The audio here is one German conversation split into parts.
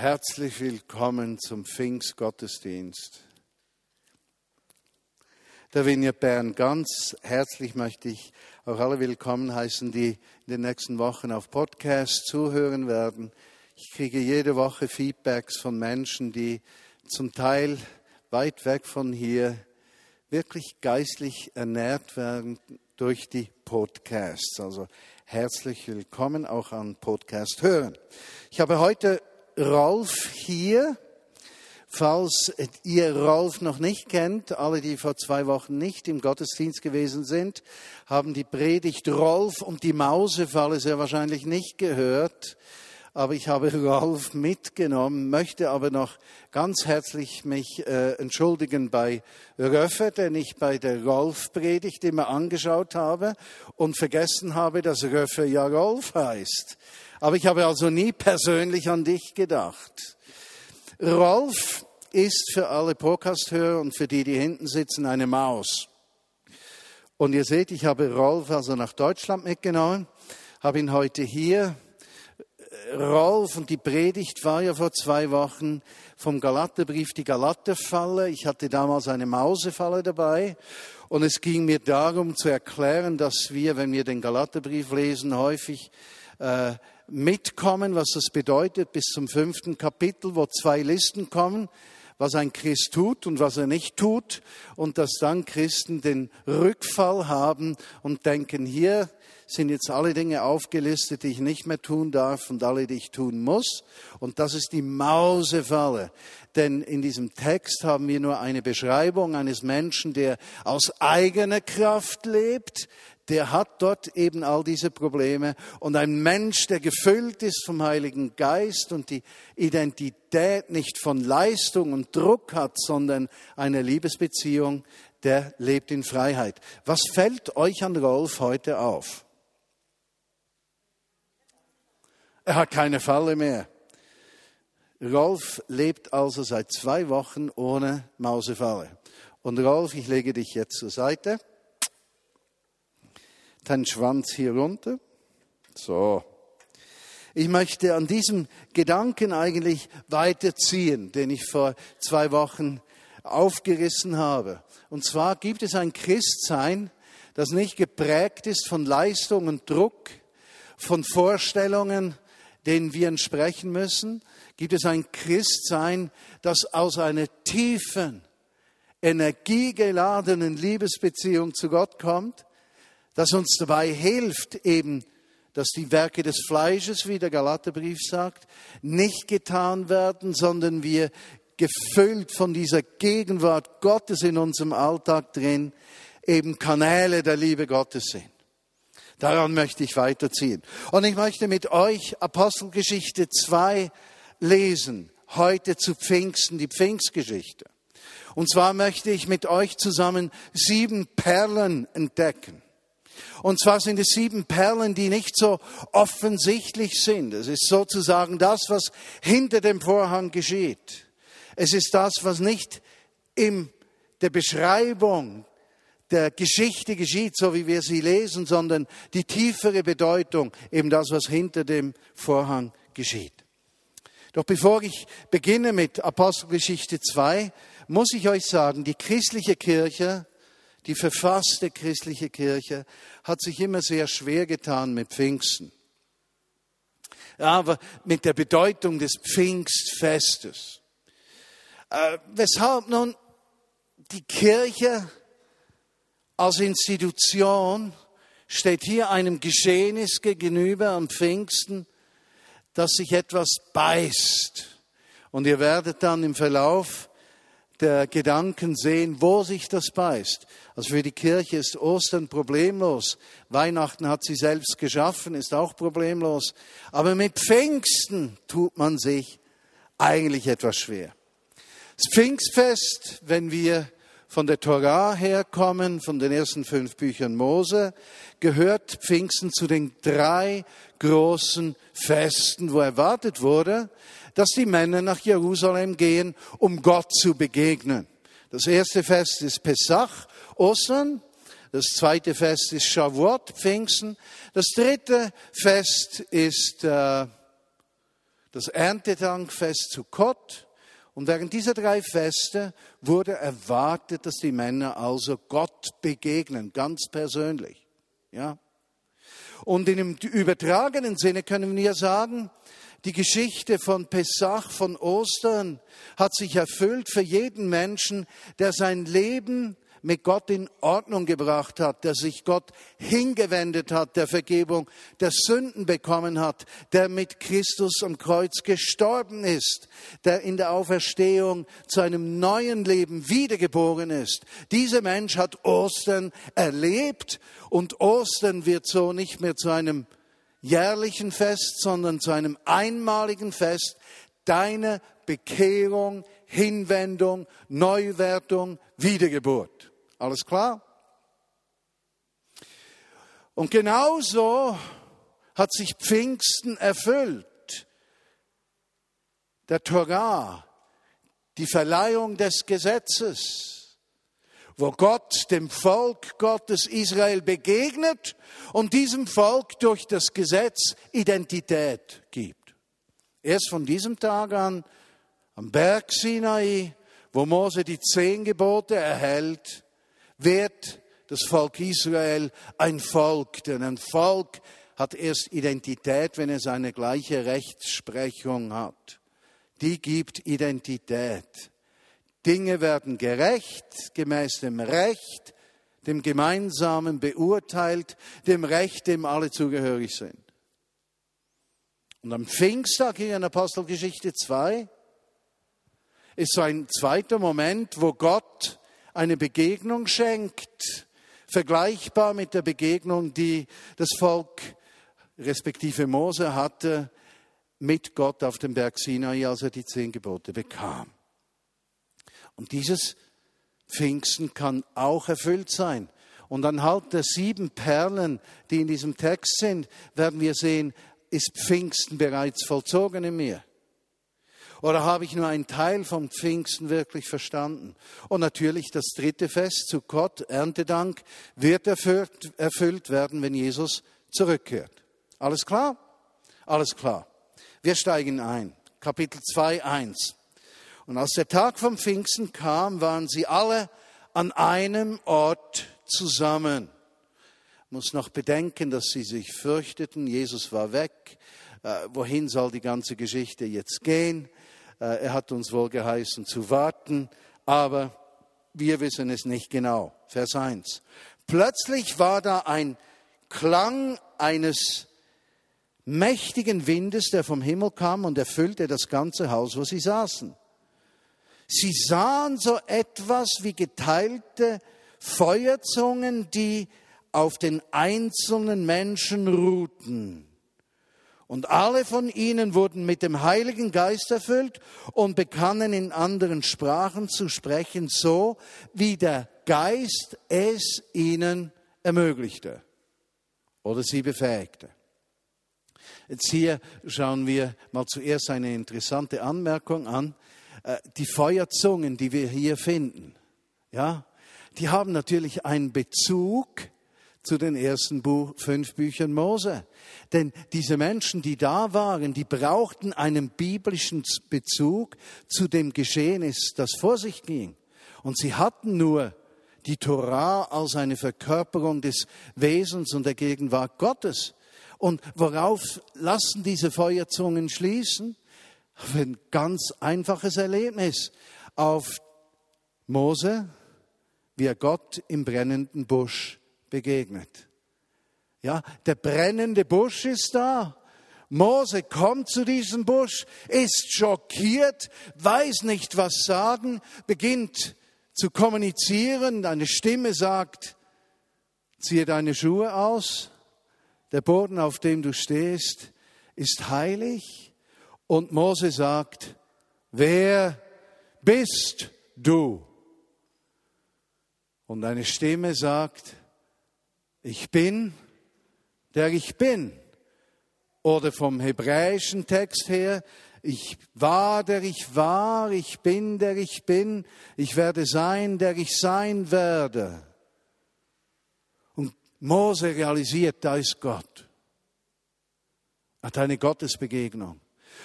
Herzlich willkommen zum Pfingstgottesdienst. Der Vineyard Bern ganz herzlich möchte ich auch alle willkommen heißen, die in den nächsten Wochen auf Podcast zuhören werden. Ich kriege jede Woche Feedbacks von Menschen, die zum Teil weit weg von hier wirklich geistlich ernährt werden durch die Podcasts. Also herzlich willkommen auch an Podcast hören. Ich habe heute Rolf hier. Falls ihr Rolf noch nicht kennt, alle, die vor zwei Wochen nicht im Gottesdienst gewesen sind, haben die Predigt Rolf und die Mausefalle sehr wahrscheinlich nicht gehört. Aber ich habe Rolf mitgenommen, möchte aber noch ganz herzlich mich äh, entschuldigen bei Röffe, den ich bei der Rolf-Predigt immer angeschaut habe und vergessen habe, dass Röffe ja Rolf heißt. Aber ich habe also nie persönlich an dich gedacht. Rolf ist für alle Podcast-Hörer und für die, die hinten sitzen, eine Maus. Und ihr seht, ich habe Rolf also nach Deutschland mitgenommen, habe ihn heute hier. Rolf und die Predigt war ja vor zwei Wochen vom Galaterbrief die Galaterfalle. Ich hatte damals eine Mausefalle dabei und es ging mir darum zu erklären, dass wir, wenn wir den Galaterbrief lesen, häufig äh, mitkommen, was das bedeutet, bis zum fünften Kapitel, wo zwei Listen kommen, was ein Christ tut und was er nicht tut, und dass dann Christen den Rückfall haben und denken, hier sind jetzt alle Dinge aufgelistet, die ich nicht mehr tun darf und alle, die ich tun muss. Und das ist die Mausefalle. Denn in diesem Text haben wir nur eine Beschreibung eines Menschen, der aus eigener Kraft lebt, der hat dort eben all diese Probleme. Und ein Mensch, der gefüllt ist vom Heiligen Geist und die Identität nicht von Leistung und Druck hat, sondern eine Liebesbeziehung, der lebt in Freiheit. Was fällt euch an Rolf heute auf? Er hat keine Falle mehr. Rolf lebt also seit zwei Wochen ohne Mausefalle. Und Rolf, ich lege dich jetzt zur Seite deinen Schwanz hier runter. So. Ich möchte an diesem Gedanken eigentlich weiterziehen, den ich vor zwei Wochen aufgerissen habe. Und zwar gibt es ein Christsein, das nicht geprägt ist von Leistung und Druck, von Vorstellungen, denen wir entsprechen müssen. Gibt es ein Christsein, das aus einer tiefen, energiegeladenen Liebesbeziehung zu Gott kommt, das uns dabei hilft, eben, dass die Werke des Fleisches, wie der Galaterbrief sagt, nicht getan werden, sondern wir gefüllt von dieser Gegenwart Gottes in unserem Alltag drin, eben Kanäle der Liebe Gottes sind. Daran möchte ich weiterziehen. Und ich möchte mit euch Apostelgeschichte 2 lesen, heute zu Pfingsten, die Pfingstgeschichte. Und zwar möchte ich mit euch zusammen sieben Perlen entdecken. Und zwar sind es sieben Perlen, die nicht so offensichtlich sind. Es ist sozusagen das, was hinter dem Vorhang geschieht. Es ist das, was nicht in der Beschreibung der Geschichte geschieht, so wie wir sie lesen, sondern die tiefere Bedeutung, eben das, was hinter dem Vorhang geschieht. Doch bevor ich beginne mit Apostelgeschichte 2, muss ich euch sagen, die christliche Kirche die verfasste christliche Kirche hat sich immer sehr schwer getan mit Pfingsten. Aber mit der Bedeutung des Pfingstfestes. Äh, weshalb nun die Kirche als Institution steht hier einem Geschehnis gegenüber am Pfingsten, das sich etwas beißt. Und ihr werdet dann im Verlauf der Gedanken sehen, wo sich das beißt. Also für die Kirche ist Ostern problemlos. Weihnachten hat sie selbst geschaffen, ist auch problemlos. Aber mit Pfingsten tut man sich eigentlich etwas schwer. Das Pfingstfest, wenn wir von der Torah herkommen, von den ersten fünf Büchern Mose, gehört Pfingsten zu den drei großen Festen, wo erwartet wurde, dass die Männer nach Jerusalem gehen, um Gott zu begegnen. Das erste Fest ist Pesach, Ostern. Das zweite Fest ist Shavuot, Pfingsten. Das dritte Fest ist äh, das Erntedankfest zu Gott. Und während dieser drei Feste wurde erwartet, dass die Männer also Gott begegnen, ganz persönlich. Ja? Und in dem übertragenen Sinne können wir sagen, die Geschichte von Pessach, von Ostern hat sich erfüllt für jeden Menschen, der sein Leben mit Gott in Ordnung gebracht hat, der sich Gott hingewendet hat, der Vergebung der Sünden bekommen hat, der mit Christus am Kreuz gestorben ist, der in der Auferstehung zu einem neuen Leben wiedergeboren ist. Dieser Mensch hat Ostern erlebt und Ostern wird so nicht mehr zu einem jährlichen Fest, sondern zu einem einmaligen Fest deiner Bekehrung, Hinwendung, Neuwertung, Wiedergeburt. Alles klar? Und genauso hat sich Pfingsten erfüllt. Der Torah, die Verleihung des Gesetzes, wo Gott dem Volk Gottes Israel begegnet und diesem Volk durch das Gesetz Identität gibt. Erst von diesem Tag an, am Berg Sinai, wo Mose die zehn Gebote erhält, wird das Volk Israel ein Volk, denn ein Volk hat erst Identität, wenn es eine gleiche Rechtsprechung hat. Die gibt Identität. Dinge werden gerecht, gemäß dem Recht, dem Gemeinsamen beurteilt, dem Recht, dem alle zugehörig sind. Und am Pfingsttag hier in Apostelgeschichte 2 ist so ein zweiter Moment, wo Gott eine Begegnung schenkt, vergleichbar mit der Begegnung, die das Volk respektive Mose hatte mit Gott auf dem Berg Sinai, als er die zehn Gebote bekam. Und dieses Pfingsten kann auch erfüllt sein. Und anhand der sieben Perlen, die in diesem Text sind, werden wir sehen, ist Pfingsten bereits vollzogen in mir. Oder habe ich nur einen Teil vom Pfingsten wirklich verstanden? Und natürlich das dritte Fest zu Gott, Erntedank, wird erfüllt, erfüllt werden, wenn Jesus zurückkehrt. Alles klar? Alles klar. Wir steigen ein. Kapitel 2, 1. Und als der Tag vom Pfingsten kam, waren sie alle an einem Ort zusammen. Muss noch bedenken, dass sie sich fürchteten, Jesus war weg. Äh, wohin soll die ganze Geschichte jetzt gehen? Äh, er hat uns wohl geheißen zu warten, aber wir wissen es nicht genau. Vers 1. Plötzlich war da ein Klang eines mächtigen Windes, der vom Himmel kam und erfüllte das ganze Haus, wo sie saßen. Sie sahen so etwas wie geteilte Feuerzungen, die auf den einzelnen Menschen ruhten. Und alle von ihnen wurden mit dem Heiligen Geist erfüllt und begannen in anderen Sprachen zu sprechen, so wie der Geist es ihnen ermöglichte oder sie befähigte. Jetzt hier schauen wir mal zuerst eine interessante Anmerkung an. Äh, die Feuerzungen, die wir hier finden, ja, die haben natürlich einen Bezug zu den ersten Buch, fünf Büchern Mose. Denn diese Menschen, die da waren, die brauchten einen biblischen Bezug zu dem Geschehnis, das vor sich ging. Und sie hatten nur die Torah als eine Verkörperung des Wesens und der Gegenwart Gottes. Und worauf lassen diese Feuerzungen schließen? Auf ein ganz einfaches Erlebnis. Auf Mose, wie er Gott im brennenden Busch begegnet. Ja, der brennende Busch ist da. Mose kommt zu diesem Busch, ist schockiert, weiß nicht, was sagen, beginnt zu kommunizieren. Eine Stimme sagt, ziehe deine Schuhe aus. Der Boden, auf dem du stehst, ist heilig. Und Mose sagt, wer bist du? Und eine Stimme sagt, ich bin, der ich bin. Oder vom hebräischen Text her, ich war, der ich war, ich bin, der ich bin, ich werde sein, der ich sein werde. Und Mose realisiert, da ist Gott. Hat eine Gottesbegegnung.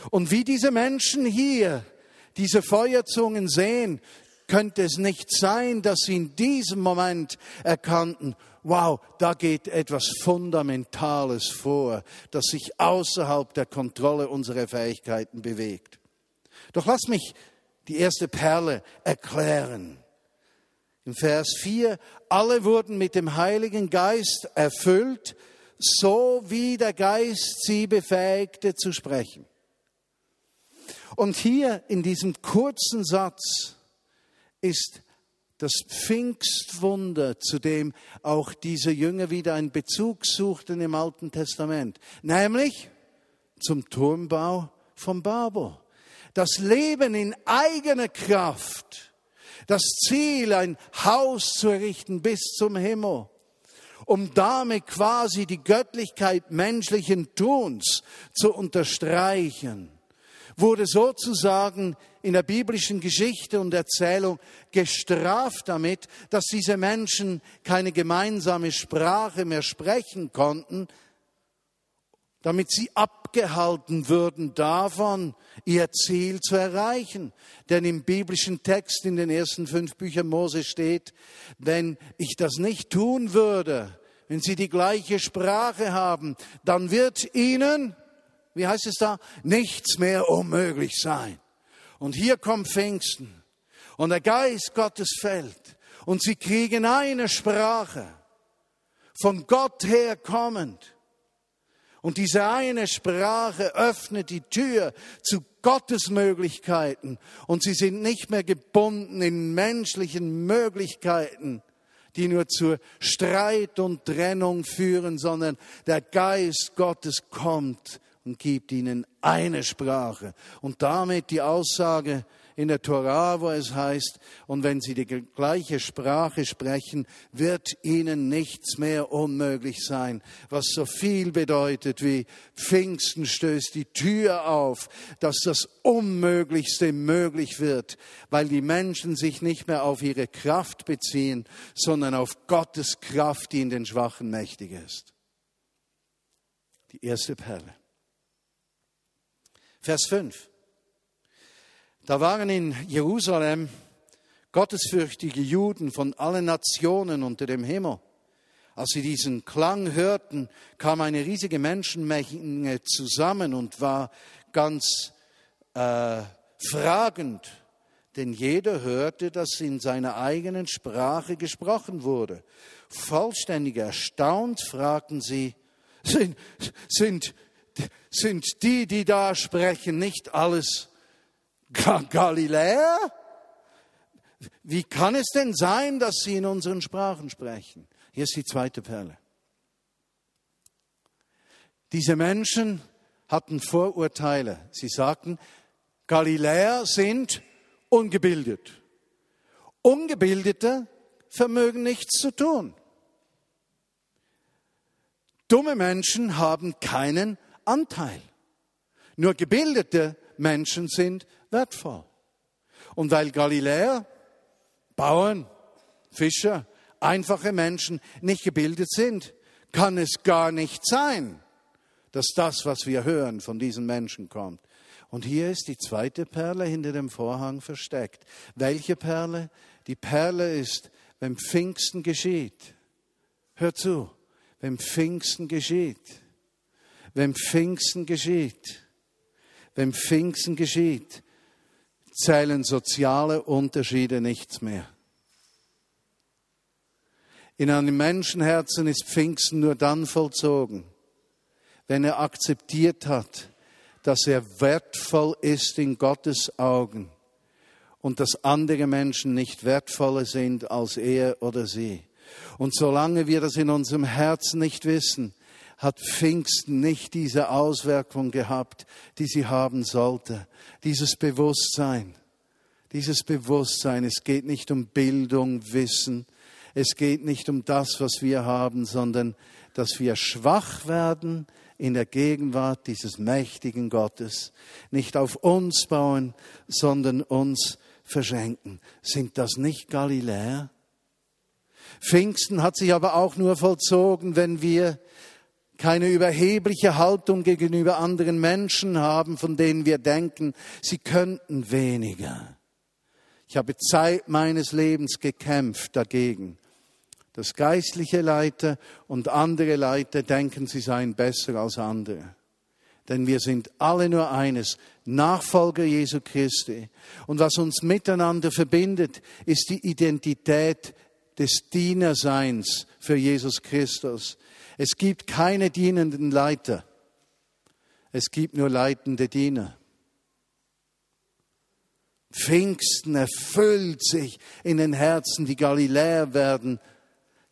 Und wie diese Menschen hier diese Feuerzungen sehen, könnte es nicht sein, dass sie in diesem Moment erkannten, wow, da geht etwas Fundamentales vor, das sich außerhalb der Kontrolle unserer Fähigkeiten bewegt. Doch lass mich die erste Perle erklären. In Vers 4, alle wurden mit dem Heiligen Geist erfüllt, so wie der Geist sie befähigte zu sprechen. Und hier in diesem kurzen Satz ist das Pfingstwunder, zu dem auch diese Jünger wieder einen Bezug suchten im Alten Testament, nämlich zum Turmbau von Babel. Das Leben in eigener Kraft, das Ziel, ein Haus zu errichten bis zum Himmel, um damit quasi die Göttlichkeit menschlichen Tuns zu unterstreichen. Wurde sozusagen in der biblischen Geschichte und Erzählung gestraft damit, dass diese Menschen keine gemeinsame Sprache mehr sprechen konnten, damit sie abgehalten würden davon, ihr Ziel zu erreichen. Denn im biblischen Text in den ersten fünf Büchern Mose steht, wenn ich das nicht tun würde, wenn sie die gleiche Sprache haben, dann wird ihnen wie heißt es da, nichts mehr unmöglich sein. Und hier kommt Pfingsten. Und der Geist Gottes fällt. Und sie kriegen eine Sprache, von Gott her kommend. Und diese eine Sprache öffnet die Tür zu Gottes Möglichkeiten. Und sie sind nicht mehr gebunden in menschlichen Möglichkeiten, die nur zu Streit und Trennung führen, sondern der Geist Gottes kommt und gibt ihnen eine Sprache. Und damit die Aussage in der Torah, wo es heißt, und wenn sie die gleiche Sprache sprechen, wird ihnen nichts mehr unmöglich sein, was so viel bedeutet wie Pfingsten stößt die Tür auf, dass das Unmöglichste möglich wird, weil die Menschen sich nicht mehr auf ihre Kraft beziehen, sondern auf Gottes Kraft, die in den Schwachen mächtig ist. Die erste Perle. Vers 5. Da waren in Jerusalem gottesfürchtige Juden von allen Nationen unter dem Himmel. Als sie diesen Klang hörten, kam eine riesige Menschenmenge zusammen und war ganz äh, fragend, denn jeder hörte, dass in seiner eigenen Sprache gesprochen wurde. Vollständig erstaunt fragten sie, sind, sind sind die, die da sprechen, nicht alles Galiläer? Wie kann es denn sein, dass sie in unseren Sprachen sprechen? Hier ist die zweite Perle. Diese Menschen hatten Vorurteile. Sie sagten, Galiläer sind ungebildet. Ungebildete vermögen nichts zu tun. Dumme Menschen haben keinen Anteil. Nur gebildete Menschen sind wertvoll. Und weil Galiläer, Bauern, Fischer, einfache Menschen nicht gebildet sind, kann es gar nicht sein, dass das, was wir hören, von diesen Menschen kommt. Und hier ist die zweite Perle hinter dem Vorhang versteckt. Welche Perle? Die Perle ist, wenn Pfingsten geschieht. Hör zu, wenn Pfingsten geschieht wenn Pfingsten geschieht, wenn Pfingsten geschieht, zählen soziale Unterschiede nichts mehr. In einem Menschenherzen ist Pfingsten nur dann vollzogen, wenn er akzeptiert hat, dass er wertvoll ist in Gottes Augen und dass andere Menschen nicht wertvoller sind als er oder sie. Und solange wir das in unserem Herzen nicht wissen, hat Pfingsten nicht diese Auswirkung gehabt, die sie haben sollte. Dieses Bewusstsein, dieses Bewusstsein, es geht nicht um Bildung, Wissen, es geht nicht um das, was wir haben, sondern dass wir schwach werden in der Gegenwart dieses mächtigen Gottes, nicht auf uns bauen, sondern uns verschenken. Sind das nicht Galiläer? Pfingsten hat sich aber auch nur vollzogen, wenn wir keine überhebliche Haltung gegenüber anderen Menschen haben, von denen wir denken, sie könnten weniger. Ich habe Zeit meines Lebens gekämpft dagegen, dass geistliche Leiter und andere Leiter denken, sie seien besser als andere. Denn wir sind alle nur eines, Nachfolger Jesu Christi. Und was uns miteinander verbindet, ist die Identität des Dienerseins für Jesus Christus. Es gibt keine dienenden Leiter. Es gibt nur leitende Diener. Pfingsten erfüllt sich in den Herzen, die Galiläer werden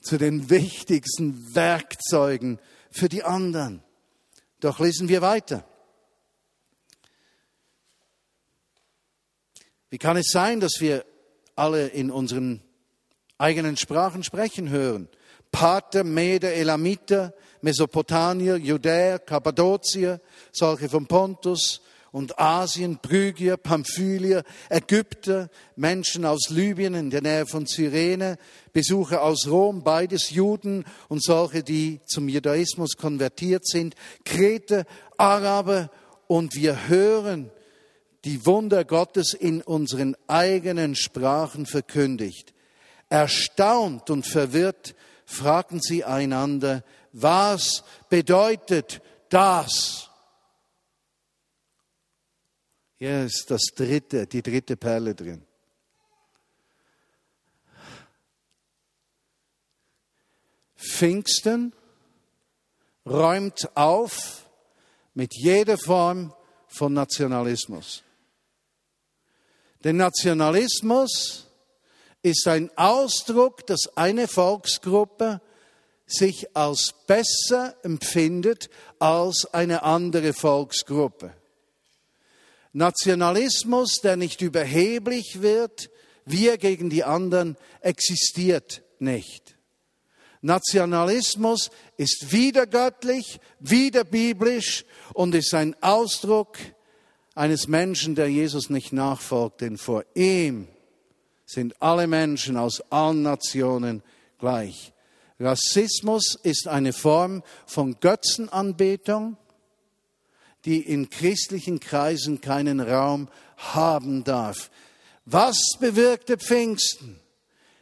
zu den wichtigsten Werkzeugen für die anderen. Doch lesen wir weiter. Wie kann es sein, dass wir alle in unseren eigenen Sprachen sprechen hören? Pater, Meder, Elamiter, Mesopotamier, Judäer, Kappadokier, solche von Pontus und Asien, Phrygier, Pamphylier, Ägypter, Menschen aus Libyen in der Nähe von Cyrene, Besucher aus Rom, beides Juden und solche, die zum Judaismus konvertiert sind, Kreter, Araber und wir hören die Wunder Gottes in unseren eigenen Sprachen verkündigt. Erstaunt und verwirrt fragten sie einander, was bedeutet das? Hier ist das dritte, die dritte Perle drin. Pfingsten räumt auf mit jeder Form von Nationalismus. Der Nationalismus ist ein Ausdruck, dass eine Volksgruppe sich als besser empfindet als eine andere Volksgruppe. Nationalismus, der nicht überheblich wird, wir gegen die anderen, existiert nicht. Nationalismus ist wieder göttlich, wieder biblisch und ist ein Ausdruck eines Menschen, der Jesus nicht nachfolgt, denn vor ihm sind alle Menschen aus allen Nationen gleich. Rassismus ist eine Form von Götzenanbetung, die in christlichen Kreisen keinen Raum haben darf. Was bewirkte Pfingsten?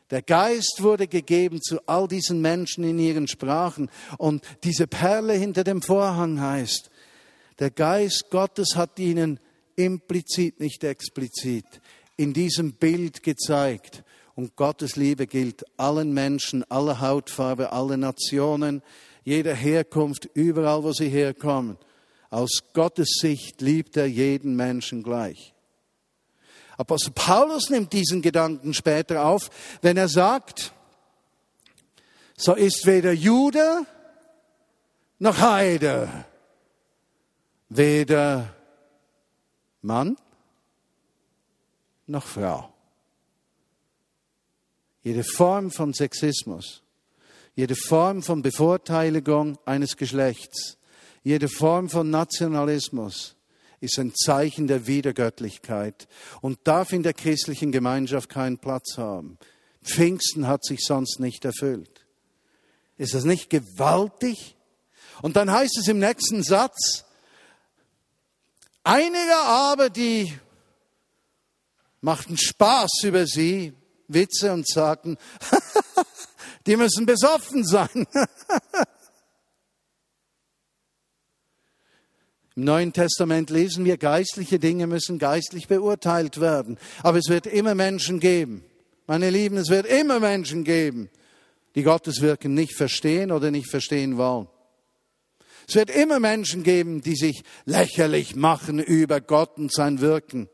Der Geist wurde gegeben zu all diesen Menschen in ihren Sprachen. Und diese Perle hinter dem Vorhang heißt, der Geist Gottes hat ihnen implizit, nicht explizit, in diesem Bild gezeigt. Und Gottes Liebe gilt allen Menschen, aller Hautfarbe, aller Nationen, jeder Herkunft, überall, wo sie herkommen. Aus Gottes Sicht liebt er jeden Menschen gleich. Apostel Paulus nimmt diesen Gedanken später auf, wenn er sagt, so ist weder Jude noch Heide, weder Mann noch Frau. Jede Form von Sexismus, jede Form von Bevorteiligung eines Geschlechts, jede Form von Nationalismus ist ein Zeichen der Wiedergöttlichkeit und darf in der christlichen Gemeinschaft keinen Platz haben. Pfingsten hat sich sonst nicht erfüllt. Ist das nicht gewaltig? Und dann heißt es im nächsten Satz, einige aber, die machten Spaß über sie, Witze und sagten, die müssen besoffen sein. Im Neuen Testament lesen wir, geistliche Dinge müssen geistlich beurteilt werden. Aber es wird immer Menschen geben. Meine Lieben, es wird immer Menschen geben, die Gottes Wirken nicht verstehen oder nicht verstehen wollen. Es wird immer Menschen geben, die sich lächerlich machen über Gott und sein Wirken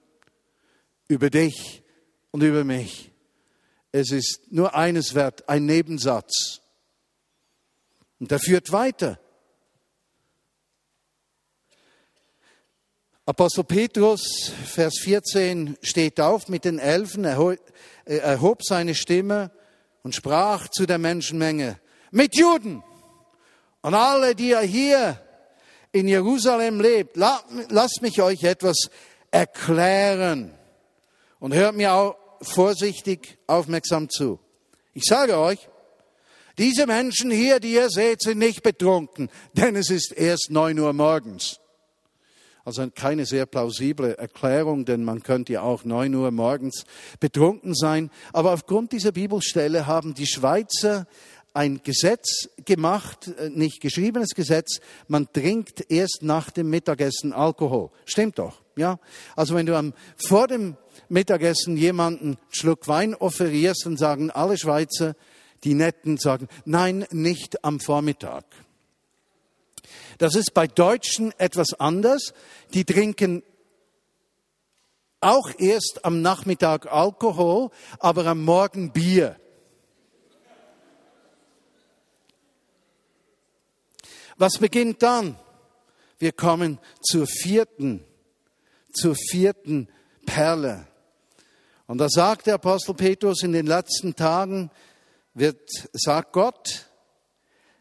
über dich und über mich. Es ist nur eines wert, ein Nebensatz. Und der führt weiter. Apostel Petrus, Vers 14, steht auf mit den Elfen, er erhob seine Stimme und sprach zu der Menschenmenge, mit Juden und alle, die ihr hier in Jerusalem lebt, lasst mich euch etwas erklären. Und hört mir auch vorsichtig aufmerksam zu. Ich sage euch, Diese Menschen hier, die ihr seht, sind nicht betrunken, denn es ist erst neun Uhr morgens. Also keine sehr plausible Erklärung, denn man könnte ja auch neun Uhr morgens betrunken sein. Aber aufgrund dieser Bibelstelle haben die Schweizer ein Gesetz gemacht, äh, nicht geschriebenes Gesetz, man trinkt erst nach dem Mittagessen Alkohol. Stimmt doch, ja? Also wenn du am, vor dem Mittagessen jemanden einen Schluck Wein offerierst, dann sagen alle Schweizer, die Netten sagen, nein, nicht am Vormittag. Das ist bei Deutschen etwas anders. Die trinken auch erst am Nachmittag Alkohol, aber am Morgen Bier. Was beginnt dann? Wir kommen zur vierten, zur vierten Perle. Und da sagt der Apostel Petrus in den letzten Tagen, wird, sagt Gott,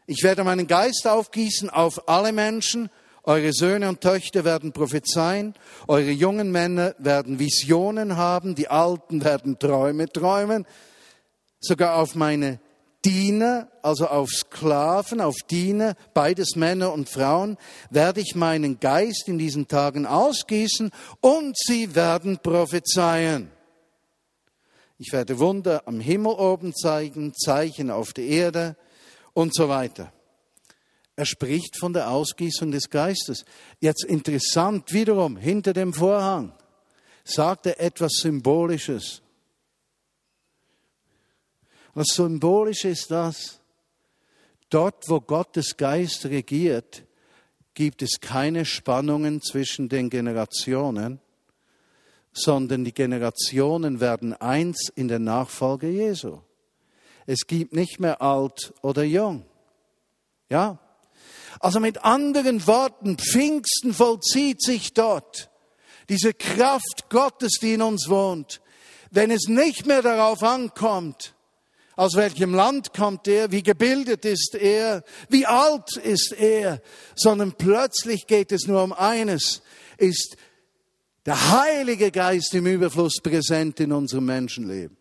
ich werde meinen Geist aufgießen auf alle Menschen. Eure Söhne und Töchter werden prophezeien. Eure jungen Männer werden Visionen haben. Die Alten werden Träume träumen. Sogar auf meine Diener, also auf Sklaven, auf Diener, beides Männer und Frauen, werde ich meinen Geist in diesen Tagen ausgießen und sie werden prophezeien. Ich werde Wunder am Himmel oben zeigen, Zeichen auf der Erde und so weiter. Er spricht von der Ausgießung des Geistes. Jetzt interessant wiederum, hinter dem Vorhang sagt er etwas Symbolisches. Was symbolisch ist das? Dort, wo Gottes Geist regiert, gibt es keine Spannungen zwischen den Generationen, sondern die Generationen werden eins in der Nachfolge Jesu. Es gibt nicht mehr alt oder jung. Ja? Also mit anderen Worten, Pfingsten vollzieht sich dort. Diese Kraft Gottes, die in uns wohnt. Wenn es nicht mehr darauf ankommt, aus welchem Land kommt er, wie gebildet ist er, wie alt ist er, sondern plötzlich geht es nur um eines, ist der Heilige Geist im Überfluss präsent in unserem Menschenleben.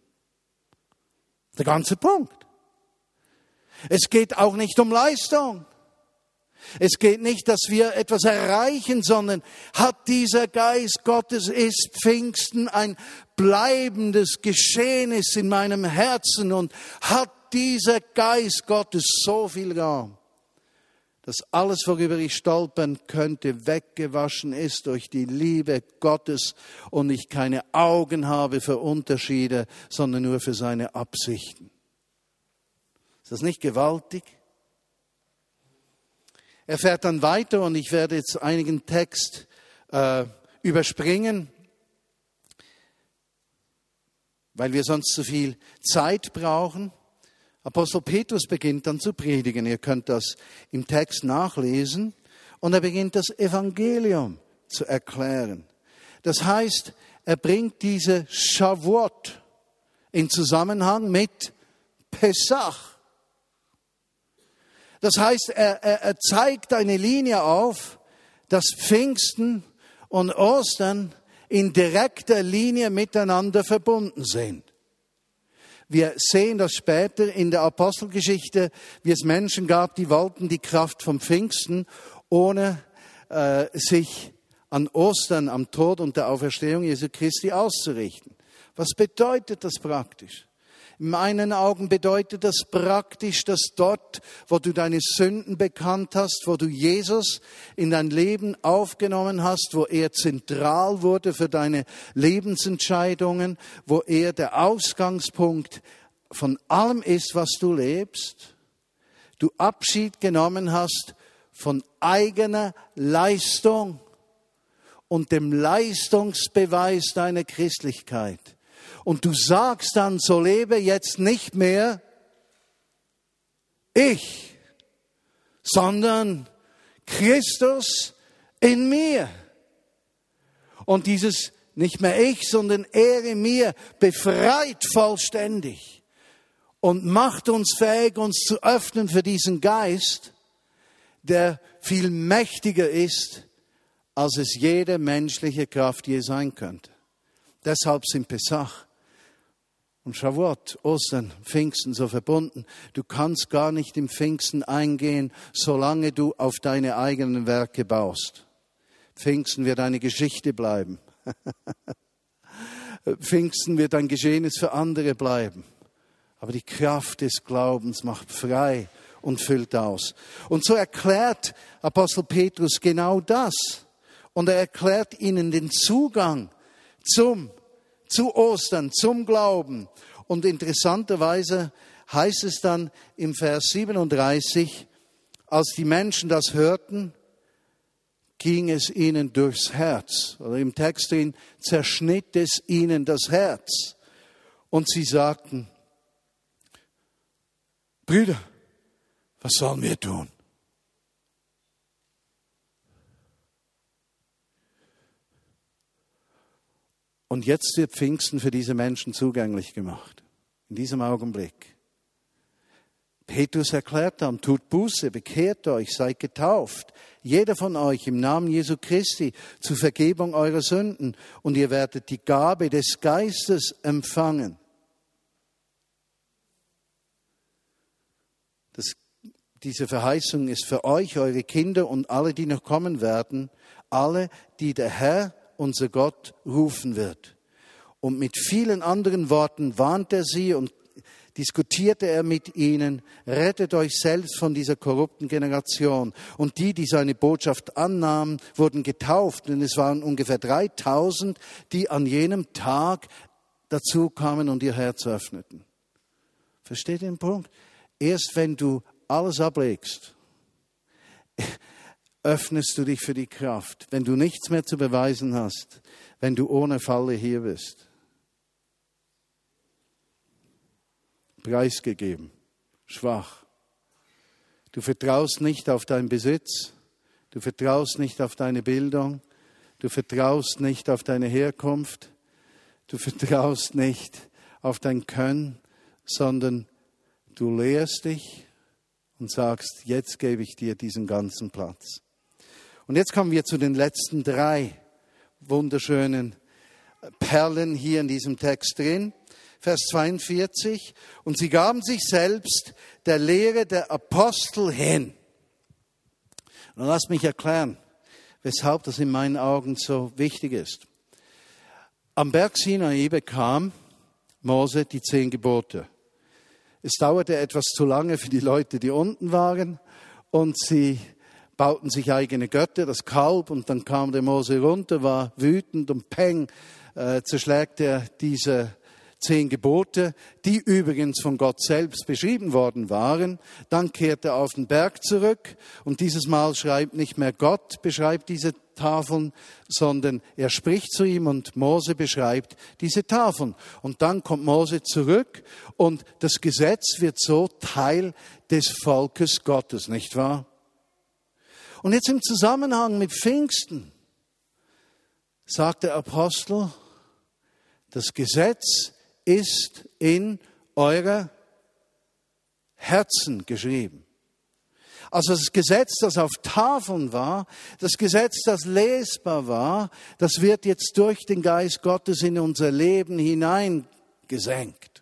Der ganze Punkt. Es geht auch nicht um Leistung. Es geht nicht, dass wir etwas erreichen, sondern hat dieser Geist Gottes, ist Pfingsten ein bleibendes Geschehnis in meinem Herzen und hat dieser Geist Gottes so viel Raum, dass alles, worüber ich stolpern könnte, weggewaschen ist durch die Liebe Gottes und ich keine Augen habe für Unterschiede, sondern nur für seine Absichten. Ist das nicht gewaltig? Er fährt dann weiter und ich werde jetzt einigen Text äh, überspringen, weil wir sonst zu viel Zeit brauchen. Apostel Petrus beginnt dann zu predigen. Ihr könnt das im Text nachlesen. Und er beginnt das Evangelium zu erklären. Das heißt, er bringt diese Shavuot in Zusammenhang mit Pesach. Das heißt, er, er, er zeigt eine Linie auf, dass Pfingsten und Ostern in direkter Linie miteinander verbunden sind. Wir sehen das später in der Apostelgeschichte, wie es Menschen gab, die wollten die Kraft vom Pfingsten, ohne äh, sich an Ostern, am Tod und der Auferstehung Jesu Christi auszurichten. Was bedeutet das praktisch? In meinen Augen bedeutet das praktisch, dass dort, wo du deine Sünden bekannt hast, wo du Jesus in dein Leben aufgenommen hast, wo er zentral wurde für deine Lebensentscheidungen, wo er der Ausgangspunkt von allem ist, was du lebst, du Abschied genommen hast von eigener Leistung und dem Leistungsbeweis deiner Christlichkeit und du sagst dann, so lebe jetzt nicht mehr ich, sondern Christus in mir. Und dieses nicht mehr ich, sondern er in mir befreit vollständig und macht uns fähig, uns zu öffnen für diesen Geist, der viel mächtiger ist, als es jede menschliche Kraft je sein könnte. Deshalb sind Pesach und Shavuot, Ostern, Pfingsten so verbunden. Du kannst gar nicht im Pfingsten eingehen, solange du auf deine eigenen Werke baust. Pfingsten wird eine Geschichte bleiben. Pfingsten wird ein Geschehnis für andere bleiben. Aber die Kraft des Glaubens macht frei und füllt aus. Und so erklärt Apostel Petrus genau das. Und er erklärt ihnen den Zugang zum zu Ostern, zum Glauben. Und interessanterweise heißt es dann im Vers 37, als die Menschen das hörten, ging es ihnen durchs Herz. Oder im Text drin zerschnitt es ihnen das Herz. Und sie sagten, Brüder, was sollen wir tun? Und jetzt wird Pfingsten für diese Menschen zugänglich gemacht. In diesem Augenblick. Petrus erklärt dann, tut Buße, bekehrt euch, seid getauft, jeder von euch im Namen Jesu Christi zur Vergebung eurer Sünden und ihr werdet die Gabe des Geistes empfangen. Das, diese Verheißung ist für euch, eure Kinder und alle, die noch kommen werden, alle, die der Herr unser Gott rufen wird. Und mit vielen anderen Worten warnt er sie und diskutierte er mit ihnen, rettet euch selbst von dieser korrupten Generation. Und die, die seine Botschaft annahmen, wurden getauft. Und es waren ungefähr 3000, die an jenem Tag dazu kamen und ihr Herz öffneten. Versteht den Punkt? Erst wenn du alles ablegst, öffnest du dich für die Kraft, wenn du nichts mehr zu beweisen hast, wenn du ohne Falle hier bist. Preisgegeben, schwach. Du vertraust nicht auf deinen Besitz, du vertraust nicht auf deine Bildung, du vertraust nicht auf deine Herkunft, du vertraust nicht auf dein Können, sondern du lehrst dich und sagst, jetzt gebe ich dir diesen ganzen Platz. Und jetzt kommen wir zu den letzten drei wunderschönen Perlen hier in diesem Text drin. Vers 42. Und sie gaben sich selbst der Lehre der Apostel hin. Und lass mich erklären, weshalb das in meinen Augen so wichtig ist. Am Berg Sinai bekam Mose die zehn Gebote. Es dauerte etwas zu lange für die Leute, die unten waren, und sie bauten sich eigene Götter, das Kalb, und dann kam der Mose runter, war wütend und peng, äh, zerschlägt er diese zehn Gebote, die übrigens von Gott selbst beschrieben worden waren. Dann kehrt er auf den Berg zurück und dieses Mal schreibt nicht mehr Gott, beschreibt diese Tafeln, sondern er spricht zu ihm und Mose beschreibt diese Tafeln. Und dann kommt Mose zurück und das Gesetz wird so Teil des Volkes Gottes, nicht wahr? Und jetzt im Zusammenhang mit Pfingsten sagt der Apostel, das Gesetz ist in eurer Herzen geschrieben. Also das Gesetz, das auf Tafeln war, das Gesetz, das lesbar war, das wird jetzt durch den Geist Gottes in unser Leben hineingesenkt.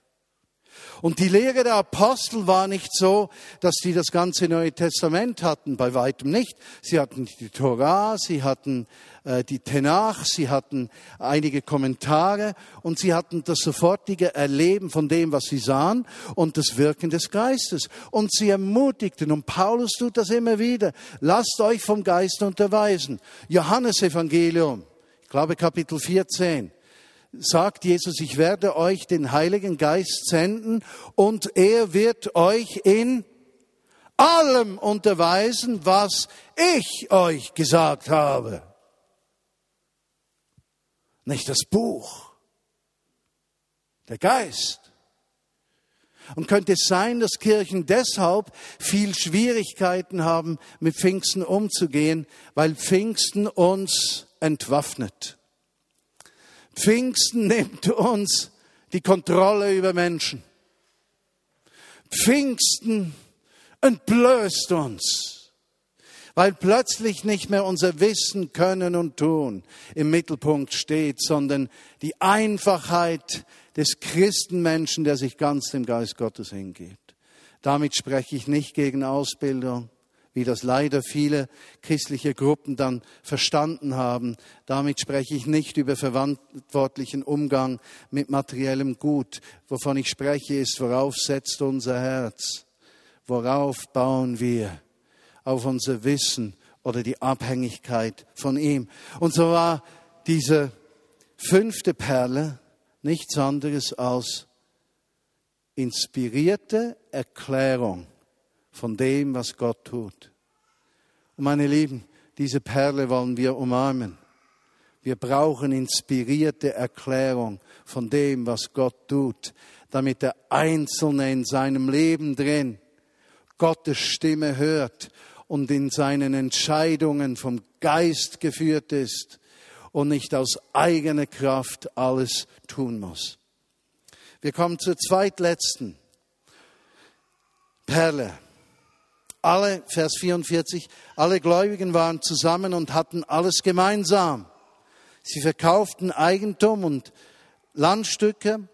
Und die Lehre der Apostel war nicht so, dass sie das ganze Neue Testament hatten, bei weitem nicht. Sie hatten die Torah, sie hatten äh, die Tenach, sie hatten einige Kommentare und sie hatten das sofortige Erleben von dem, was sie sahen und das Wirken des Geistes. Und sie ermutigten, und Paulus tut das immer wieder, lasst euch vom Geist unterweisen. Johannes Evangelium, ich glaube Kapitel 14 sagt Jesus, ich werde euch den Heiligen Geist senden und er wird euch in allem unterweisen, was ich euch gesagt habe. Nicht das Buch, der Geist. Und könnte es sein, dass Kirchen deshalb viel Schwierigkeiten haben, mit Pfingsten umzugehen, weil Pfingsten uns entwaffnet. Pfingsten nimmt uns die Kontrolle über Menschen. Pfingsten entblößt uns. weil plötzlich nicht mehr unser Wissen, Können und Tun im Mittelpunkt steht, sondern die Einfachheit des Christenmenschen, der sich ganz dem Geist Gottes hingibt. Damit spreche ich nicht gegen Ausbildung, wie das leider viele christliche Gruppen dann verstanden haben. Damit spreche ich nicht über verantwortlichen Umgang mit materiellem Gut. Wovon ich spreche, ist, worauf setzt unser Herz? Worauf bauen wir? Auf unser Wissen oder die Abhängigkeit von ihm. Und so war diese fünfte Perle nichts anderes als inspirierte Erklärung von dem, was Gott tut. Und meine Lieben, diese Perle wollen wir umarmen. Wir brauchen inspirierte Erklärung von dem, was Gott tut, damit der Einzelne in seinem Leben drin Gottes Stimme hört und in seinen Entscheidungen vom Geist geführt ist und nicht aus eigener Kraft alles tun muss. Wir kommen zur zweitletzten Perle. Alle, Vers 44, alle Gläubigen waren zusammen und hatten alles gemeinsam. Sie verkauften Eigentum und Landstücke,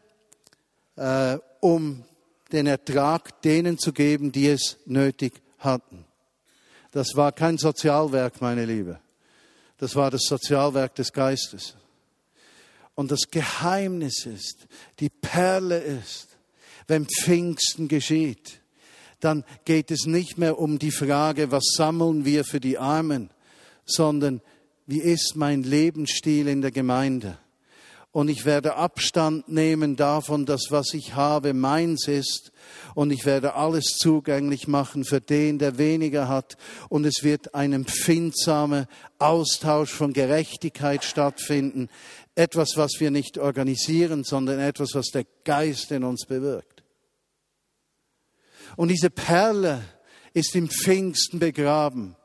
äh, um den Ertrag denen zu geben, die es nötig hatten. Das war kein Sozialwerk, meine Liebe. Das war das Sozialwerk des Geistes. Und das Geheimnis ist, die Perle ist, wenn Pfingsten geschieht, dann geht es nicht mehr um die Frage, was sammeln wir für die Armen, sondern wie ist mein Lebensstil in der Gemeinde? Und ich werde Abstand nehmen davon, dass was ich habe meins ist. Und ich werde alles zugänglich machen für den, der weniger hat. Und es wird ein empfindsamer Austausch von Gerechtigkeit stattfinden. Etwas, was wir nicht organisieren, sondern etwas, was der Geist in uns bewirkt. Und diese Perle ist im Pfingsten begraben.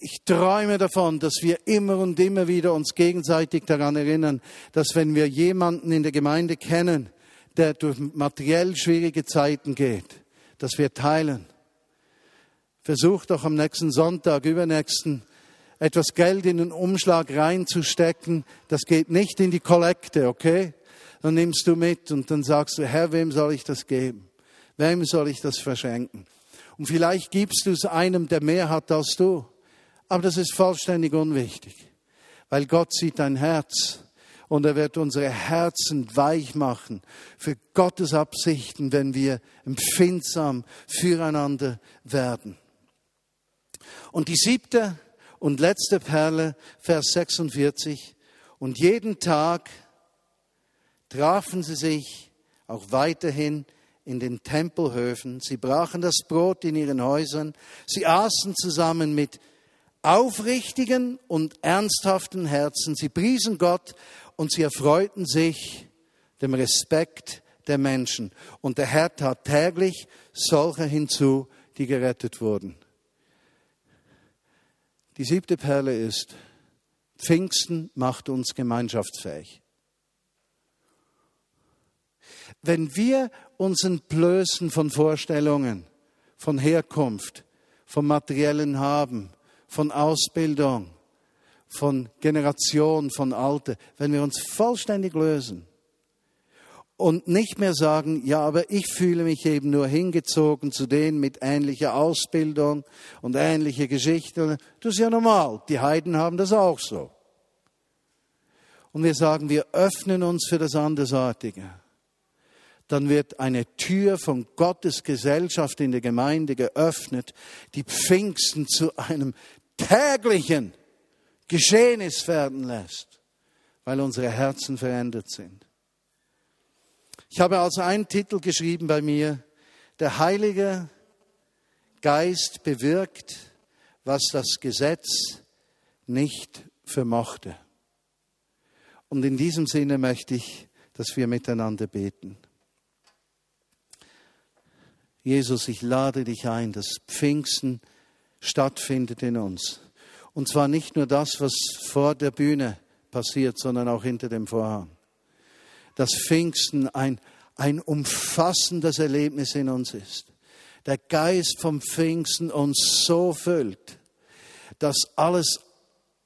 Ich träume davon, dass wir immer und immer wieder uns gegenseitig daran erinnern, dass wenn wir jemanden in der Gemeinde kennen, der durch materiell schwierige Zeiten geht, dass wir teilen. Versuch doch am nächsten Sonntag, übernächsten, etwas Geld in den Umschlag reinzustecken. Das geht nicht in die Kollekte, okay? Dann nimmst du mit und dann sagst du, Herr, wem soll ich das geben? Wem soll ich das verschenken? Und vielleicht gibst du es einem, der mehr hat als du. Aber das ist vollständig unwichtig, weil Gott sieht dein Herz und er wird unsere Herzen weich machen für Gottes Absichten, wenn wir empfindsam füreinander werden. Und die siebte und letzte Perle, Vers 46. Und jeden Tag trafen sie sich auch weiterhin in den Tempelhöfen. Sie brachen das Brot in ihren Häusern. Sie aßen zusammen mit aufrichtigen und ernsthaften Herzen. Sie priesen Gott und sie erfreuten sich dem Respekt der Menschen. Und der Herr tat täglich solche hinzu, die gerettet wurden. Die siebte Perle ist, Pfingsten macht uns gemeinschaftsfähig. Wenn wir uns entblößen von Vorstellungen, von Herkunft, vom materiellen Haben, von Ausbildung, von Generation, von Alter, wenn wir uns vollständig lösen, und nicht mehr sagen, ja, aber ich fühle mich eben nur hingezogen zu denen mit ähnlicher Ausbildung und ähnlicher Geschichte. Das ist ja normal. Die Heiden haben das auch so. Und wir sagen, wir öffnen uns für das Andersartige. Dann wird eine Tür von Gottes Gesellschaft in der Gemeinde geöffnet, die Pfingsten zu einem täglichen Geschehnis werden lässt, weil unsere Herzen verändert sind. Ich habe also einen Titel geschrieben bei mir, der Heilige Geist bewirkt, was das Gesetz nicht vermochte. Und in diesem Sinne möchte ich, dass wir miteinander beten. Jesus, ich lade dich ein, dass Pfingsten stattfindet in uns. Und zwar nicht nur das, was vor der Bühne passiert, sondern auch hinter dem Vorhang dass Pfingsten ein, ein umfassendes Erlebnis in uns ist. Der Geist vom Pfingsten uns so füllt, dass alles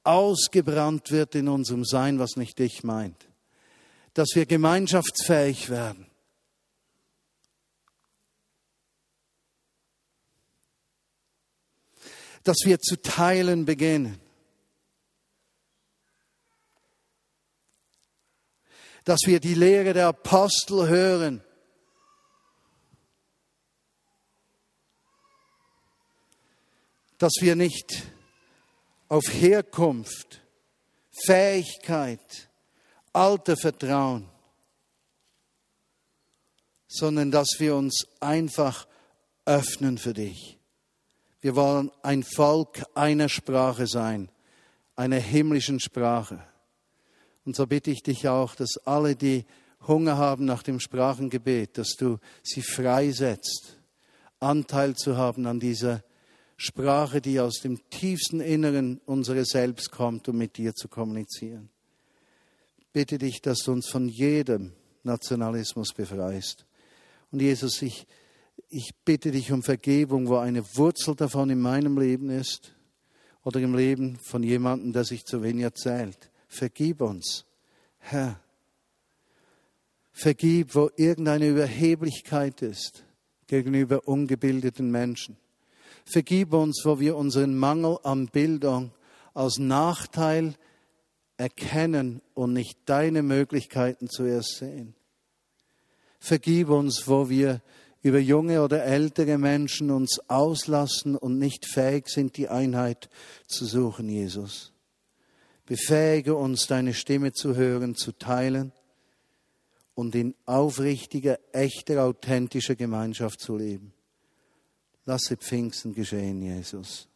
ausgebrannt wird in unserem Sein, was nicht dich meint. Dass wir gemeinschaftsfähig werden. Dass wir zu teilen beginnen. Dass wir die Lehre der Apostel hören. Dass wir nicht auf Herkunft, Fähigkeit, Alter vertrauen, sondern dass wir uns einfach öffnen für dich. Wir wollen ein Volk einer Sprache sein, einer himmlischen Sprache. Und so bitte ich dich auch, dass alle, die Hunger haben nach dem Sprachengebet, dass du sie freisetzt, Anteil zu haben an dieser Sprache, die aus dem tiefsten Inneren unseres Selbst kommt, um mit dir zu kommunizieren. Bitte dich, dass du uns von jedem Nationalismus befreist. Und Jesus, ich, ich bitte dich um Vergebung, wo eine Wurzel davon in meinem Leben ist oder im Leben von jemandem, der sich zu wenig erzählt. Vergib uns, Herr. Vergib, wo irgendeine Überheblichkeit ist gegenüber ungebildeten Menschen. Vergib uns, wo wir unseren Mangel an Bildung als Nachteil erkennen und nicht deine Möglichkeiten zuerst sehen. Vergib uns, wo wir über junge oder ältere Menschen uns auslassen und nicht fähig sind, die Einheit zu suchen, Jesus. Befähige uns, deine Stimme zu hören, zu teilen und in aufrichtiger, echter, authentischer Gemeinschaft zu leben. Lasse Pfingsten geschehen, Jesus.